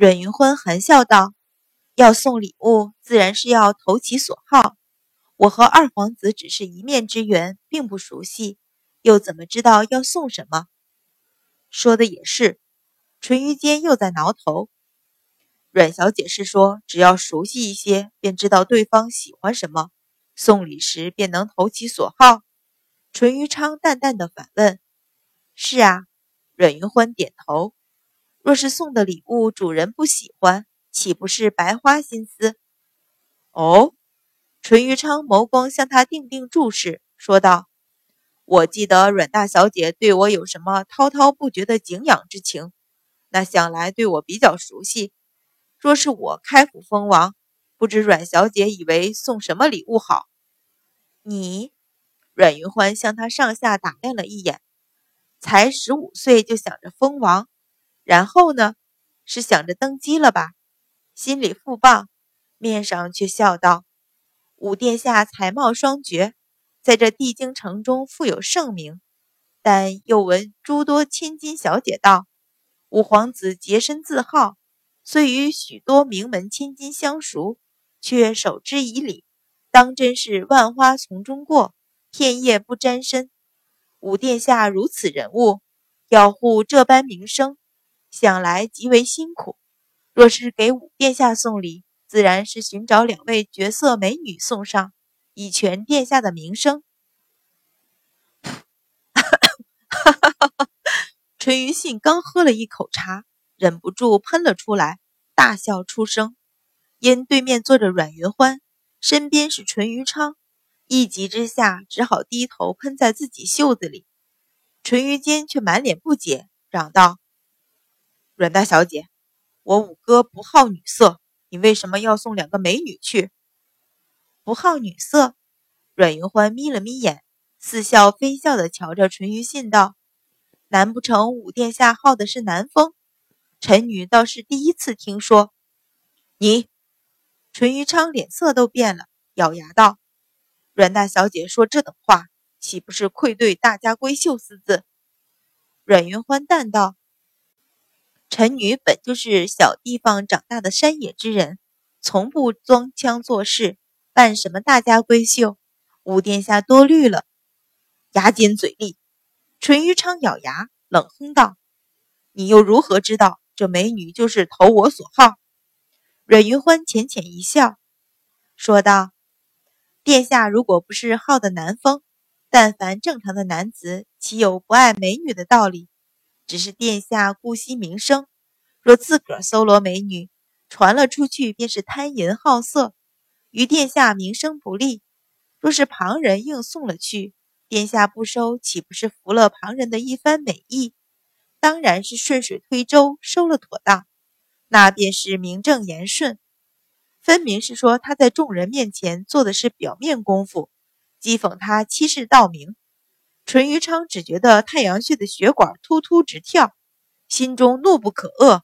阮云欢含笑道：“要送礼物，自然是要投其所好。我和二皇子只是一面之缘，并不熟悉，又怎么知道要送什么？”说的也是。淳于坚又在挠头。阮小姐是说，只要熟悉一些，便知道对方喜欢什么，送礼时便能投其所好。淳于昌淡淡的反问：“是啊。”阮云欢点头。若是送的礼物主人不喜欢，岂不是白花心思？哦，淳于昌眸光向他定定注视，说道：“我记得阮大小姐对我有什么滔滔不绝的敬仰之情，那想来对我比较熟悉。若是我开府封王，不知阮小姐以为送什么礼物好？”你，阮云欢向他上下打量了一眼，才十五岁就想着封王。然后呢，是想着登基了吧？心里腹棒，面上却笑道：“五殿下才貌双绝，在这帝京城中富有盛名。但又闻诸多千金小姐道，五皇子洁身自好，虽与许多名门千金相熟，却守之以礼，当真是万花丛中过，片叶不沾身。五殿下如此人物，要护这般名声。”想来极为辛苦。若是给五殿下送礼，自然是寻找两位绝色美女送上，以全殿下的名声。哈哈哈哈淳于信刚喝了一口茶，忍不住喷了出来，大笑出声。因对面坐着阮云欢，身边是淳于昌，一急之下只好低头喷在自己袖子里。淳于坚却满脸不解，嚷道。阮大小姐，我五哥不好女色，你为什么要送两个美女去？不好女色？阮云欢眯了眯眼，似笑非笑的瞧着淳于信道：“难不成五殿下好的是南风？臣女倒是第一次听说。”你，淳于昌脸色都变了，咬牙道：“阮大小姐说这等话，岂不是愧对大家闺秀四字？”阮云欢淡道。臣女本就是小地方长大的山野之人，从不装腔作势，扮什么大家闺秀？五殿下多虑了。牙尖嘴利，淳于昌咬牙冷哼道：“你又如何知道这美女就是投我所好？”阮云欢浅浅一笑，说道：“殿下如果不是好的南风，但凡正常的男子，岂有不爱美女的道理？”只是殿下顾惜名声，若自个儿搜罗美女传了出去，便是贪淫好色，于殿下名声不利。若是旁人硬送了去，殿下不收，岂不是服了旁人的一番美意？当然是顺水推舟，收了妥当，那便是名正言顺。分明是说他在众人面前做的是表面功夫，讥讽他欺世盗名。淳于昌只觉得太阳穴的血管突突直跳，心中怒不可遏，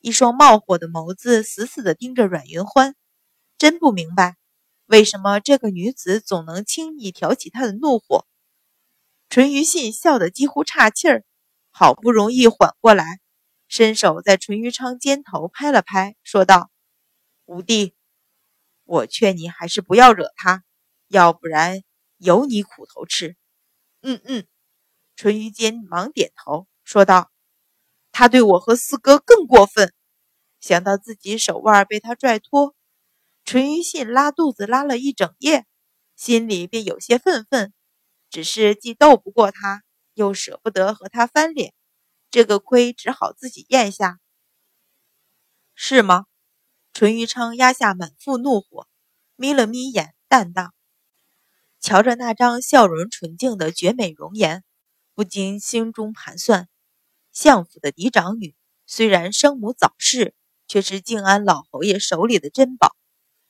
一双冒火的眸子死死地盯着阮云欢，真不明白为什么这个女子总能轻易挑起他的怒火。淳于信笑得几乎岔气儿，好不容易缓过来，伸手在淳于昌肩头拍了拍，说道：“五弟，我劝你还是不要惹他，要不然有你苦头吃。”嗯嗯，淳于坚忙点头说道：“他对我和四哥更过分。”想到自己手腕被他拽脱，淳于信拉肚子拉了一整夜，心里便有些愤愤。只是既斗不过他，又舍不得和他翻脸，这个亏只好自己咽下。是吗？淳于昌压下满腹怒火，眯了眯眼，淡道。瞧着那张笑容纯净的绝美容颜，不禁心中盘算：相府的嫡长女虽然生母早逝，却是静安老侯爷手里的珍宝，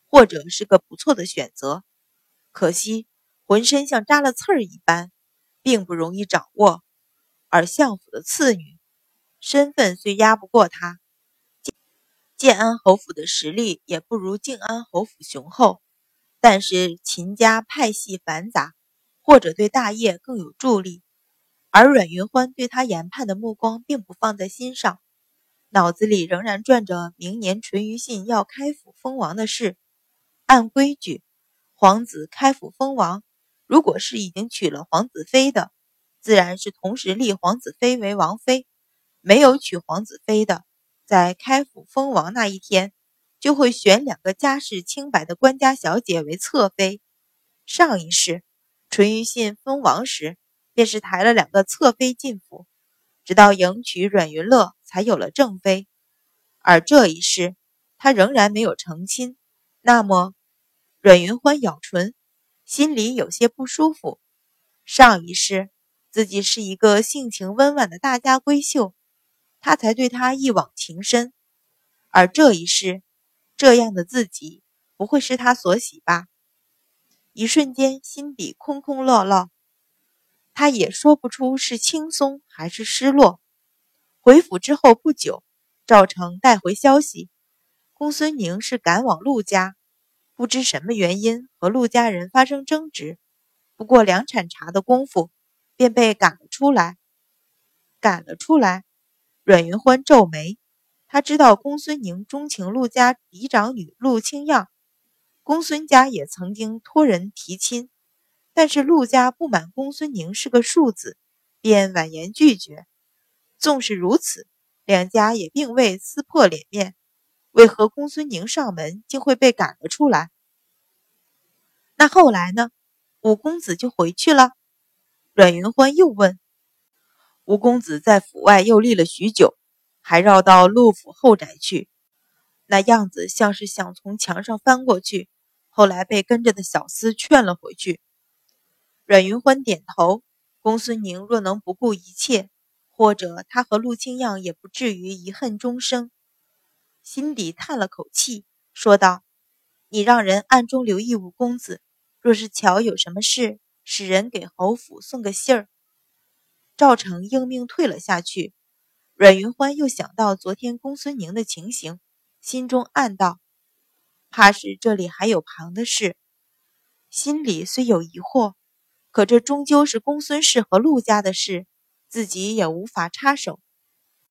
或者是个不错的选择。可惜浑身像扎了刺儿一般，并不容易掌握。而相府的次女，身份虽压不过他，建安侯府的实力也不如静安侯府雄厚。但是秦家派系繁杂，或者对大业更有助力，而阮云欢对他研判的目光并不放在心上，脑子里仍然转着明年淳于信要开府封王的事。按规矩，皇子开府封王，如果是已经娶了皇子妃的，自然是同时立皇子妃为王妃；没有娶皇子妃的，在开府封王那一天，就会选两个家世清白的官家小姐为侧妃。上一世，淳于信封王时，便是抬了两个侧妃进府，直到迎娶阮云乐，才有了正妃。而这一世，他仍然没有成亲。那么，阮云欢咬唇，心里有些不舒服。上一世自己是一个性情温婉的大家闺秀，他才对她一往情深。而这一世，这样的自己不会是他所喜吧？一瞬间，心底空空落落，他也说不出是轻松还是失落。回府之后不久，赵成带回消息。公孙宁是赶往陆家，不知什么原因和陆家人发生争执，不过两铲茶的功夫，便被赶了出来。赶了出来，阮云欢皱眉，他知道公孙宁钟情陆家嫡长女陆清样，公孙家也曾经托人提亲，但是陆家不满公孙宁是个庶子，便婉言拒绝。纵使如此，两家也并未撕破脸面。为何公孙宁上门竟会被赶了出来？那后来呢？五公子就回去了。阮云欢又问：“吴公子在府外又立了许久，还绕到陆府后宅去，那样子像是想从墙上翻过去。后来被跟着的小厮劝了回去。”阮云欢点头。公孙宁若能不顾一切，或者他和陆清样也不至于遗恨终生。心底叹了口气，说道：“你让人暗中留意五公子，若是巧有什么事，使人给侯府送个信儿。”赵成应命退了下去。阮云欢又想到昨天公孙宁的情形，心中暗道：“怕是这里还有旁的事。”心里虽有疑惑，可这终究是公孙氏和陆家的事，自己也无法插手。